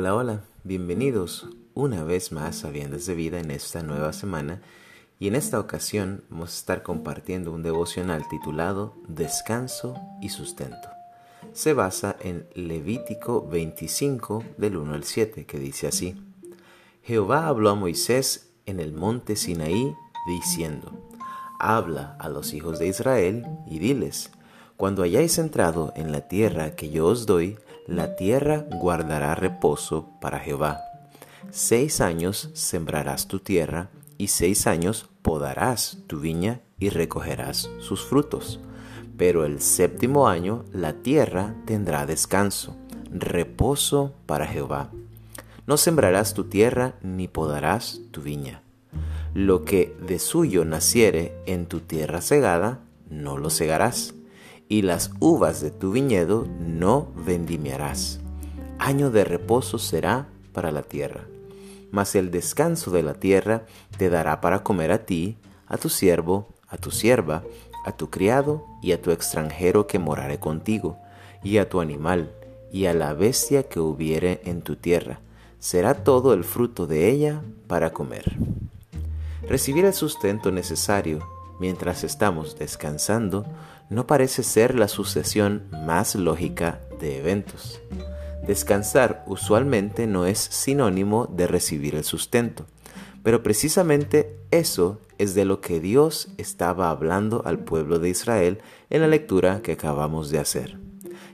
Hola, hola, bienvenidos una vez más a Viendas de Vida en esta nueva semana y en esta ocasión vamos a estar compartiendo un devocional titulado Descanso y Sustento. Se basa en Levítico 25 del 1 al 7 que dice así. Jehová habló a Moisés en el monte Sinaí diciendo, Habla a los hijos de Israel y diles, Cuando hayáis entrado en la tierra que yo os doy, la tierra guardará reposo para Jehová. Seis años sembrarás tu tierra, y seis años podarás tu viña y recogerás sus frutos. Pero el séptimo año la tierra tendrá descanso, reposo para Jehová. No sembrarás tu tierra ni podarás tu viña. Lo que de suyo naciere en tu tierra segada, no lo segarás y las uvas de tu viñedo no vendimiarás. Año de reposo será para la tierra. Mas el descanso de la tierra te dará para comer a ti, a tu siervo, a tu sierva, a tu criado y a tu extranjero que morare contigo, y a tu animal, y a la bestia que hubiere en tu tierra. Será todo el fruto de ella para comer. Recibir el sustento necesario mientras estamos descansando no parece ser la sucesión más lógica de eventos. Descansar usualmente no es sinónimo de recibir el sustento, pero precisamente eso es de lo que Dios estaba hablando al pueblo de Israel en la lectura que acabamos de hacer.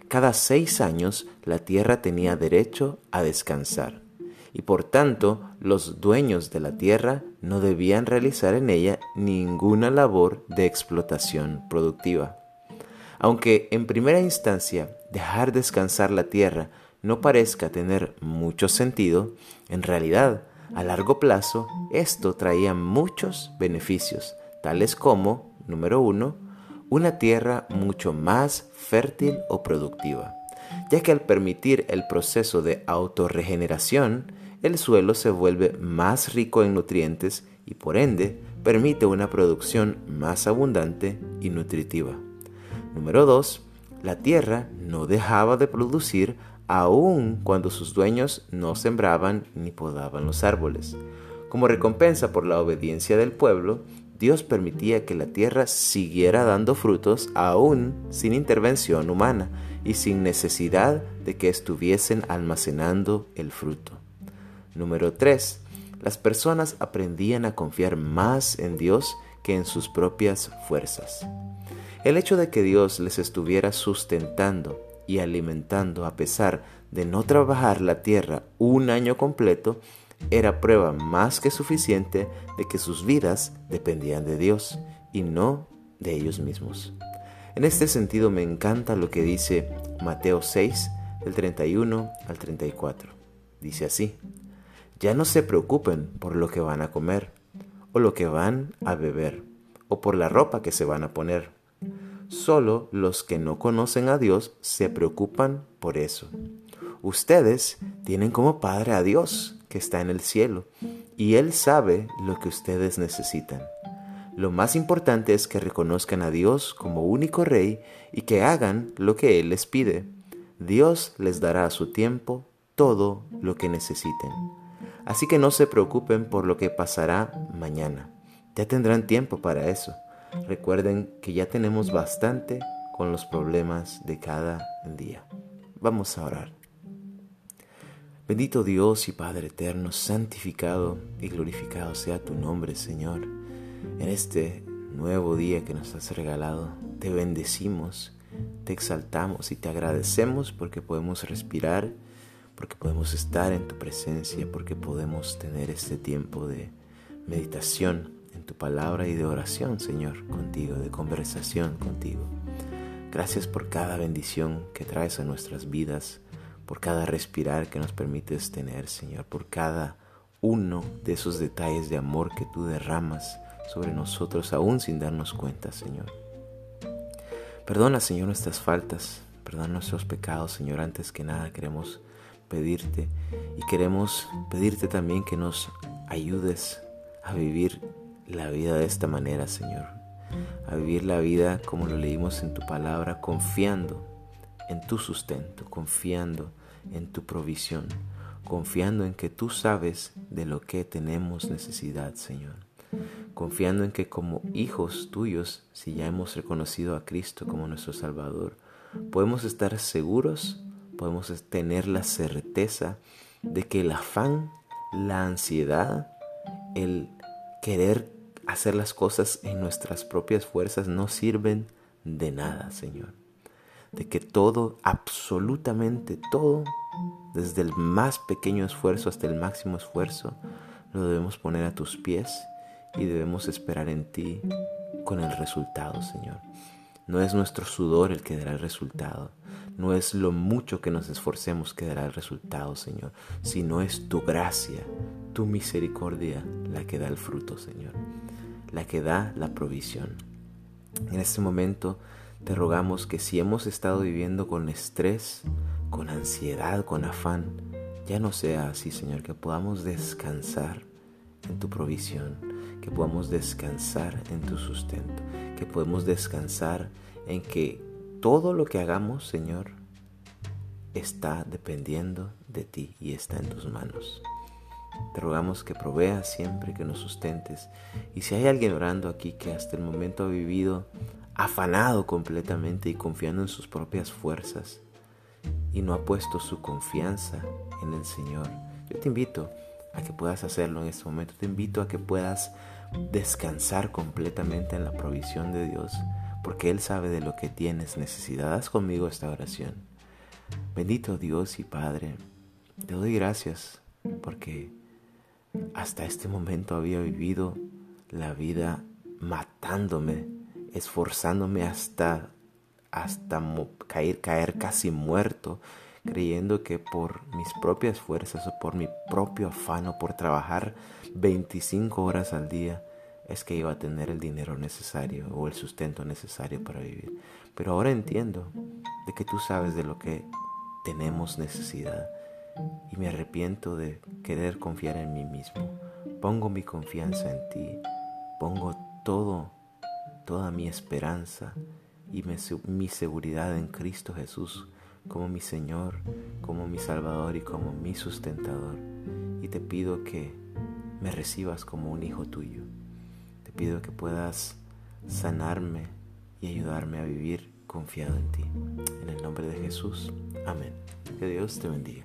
Cada seis años la tierra tenía derecho a descansar y por tanto los dueños de la tierra no debían realizar en ella ninguna labor de explotación productiva. Aunque en primera instancia dejar descansar la tierra no parezca tener mucho sentido, en realidad a largo plazo esto traía muchos beneficios, tales como, número uno, una tierra mucho más fértil o productiva, ya que al permitir el proceso de autorregeneración, el suelo se vuelve más rico en nutrientes y por ende permite una producción más abundante y nutritiva. Número 2. La tierra no dejaba de producir aun cuando sus dueños no sembraban ni podaban los árboles. Como recompensa por la obediencia del pueblo, Dios permitía que la tierra siguiera dando frutos aún sin intervención humana y sin necesidad de que estuviesen almacenando el fruto. Número 3. Las personas aprendían a confiar más en Dios que en sus propias fuerzas. El hecho de que Dios les estuviera sustentando y alimentando a pesar de no trabajar la tierra un año completo era prueba más que suficiente de que sus vidas dependían de Dios y no de ellos mismos. En este sentido me encanta lo que dice Mateo 6, del 31 al 34. Dice así, ya no se preocupen por lo que van a comer, o lo que van a beber, o por la ropa que se van a poner. Solo los que no conocen a Dios se preocupan por eso. Ustedes tienen como Padre a Dios que está en el cielo, y Él sabe lo que ustedes necesitan. Lo más importante es que reconozcan a Dios como único Rey y que hagan lo que Él les pide. Dios les dará a su tiempo todo lo que necesiten. Así que no se preocupen por lo que pasará mañana. Ya tendrán tiempo para eso. Recuerden que ya tenemos bastante con los problemas de cada día. Vamos a orar. Bendito Dios y Padre eterno, santificado y glorificado sea tu nombre, Señor. En este nuevo día que nos has regalado, te bendecimos, te exaltamos y te agradecemos porque podemos respirar porque podemos estar en tu presencia, porque podemos tener este tiempo de meditación en tu palabra y de oración, Señor, contigo, de conversación contigo. Gracias por cada bendición que traes a nuestras vidas, por cada respirar que nos permites tener, Señor, por cada uno de esos detalles de amor que tú derramas sobre nosotros aún sin darnos cuenta, Señor. Perdona, Señor, nuestras faltas, perdona nuestros pecados, Señor. Antes que nada queremos pedirte y queremos pedirte también que nos ayudes a vivir la vida de esta manera, Señor. A vivir la vida como lo leímos en tu palabra, confiando en tu sustento, confiando en tu provisión, confiando en que tú sabes de lo que tenemos necesidad, Señor. Confiando en que como hijos tuyos, si ya hemos reconocido a Cristo como nuestro Salvador, podemos estar seguros, podemos tener la certeza de que el afán, la ansiedad, el querer hacer las cosas en nuestras propias fuerzas no sirven de nada, Señor. De que todo, absolutamente todo, desde el más pequeño esfuerzo hasta el máximo esfuerzo, lo debemos poner a tus pies y debemos esperar en ti con el resultado, Señor. No es nuestro sudor el que dará el resultado, no es lo mucho que nos esforcemos que dará el resultado, Señor, sino es tu gracia, tu misericordia la que da el fruto, Señor, la que da la provisión. En este momento te rogamos que si hemos estado viviendo con estrés, con ansiedad, con afán, ya no sea así, Señor, que podamos descansar en tu provisión, que podamos descansar en tu sustento, que podemos descansar en que todo lo que hagamos, Señor, está dependiendo de ti y está en tus manos. Te rogamos que proveas siempre, que nos sustentes. Y si hay alguien orando aquí que hasta el momento ha vivido afanado completamente y confiando en sus propias fuerzas y no ha puesto su confianza en el Señor, yo te invito a que puedas hacerlo en este momento. Te invito a que puedas descansar completamente en la provisión de Dios, porque Él sabe de lo que tienes necesidad. Haz conmigo esta oración. Bendito Dios y Padre, te doy gracias porque hasta este momento había vivido la vida matándome, esforzándome hasta, hasta caer, caer casi muerto creyendo que por mis propias fuerzas o por mi propio afán o por trabajar 25 horas al día es que iba a tener el dinero necesario o el sustento necesario para vivir. Pero ahora entiendo de que tú sabes de lo que tenemos necesidad y me arrepiento de querer confiar en mí mismo. Pongo mi confianza en ti, pongo todo, toda mi esperanza y mi seguridad en Cristo Jesús como mi Señor, como mi Salvador y como mi sustentador. Y te pido que me recibas como un hijo tuyo. Pido que puedas sanarme y ayudarme a vivir confiado en ti. En el nombre de Jesús. Amén. Que Dios te bendiga.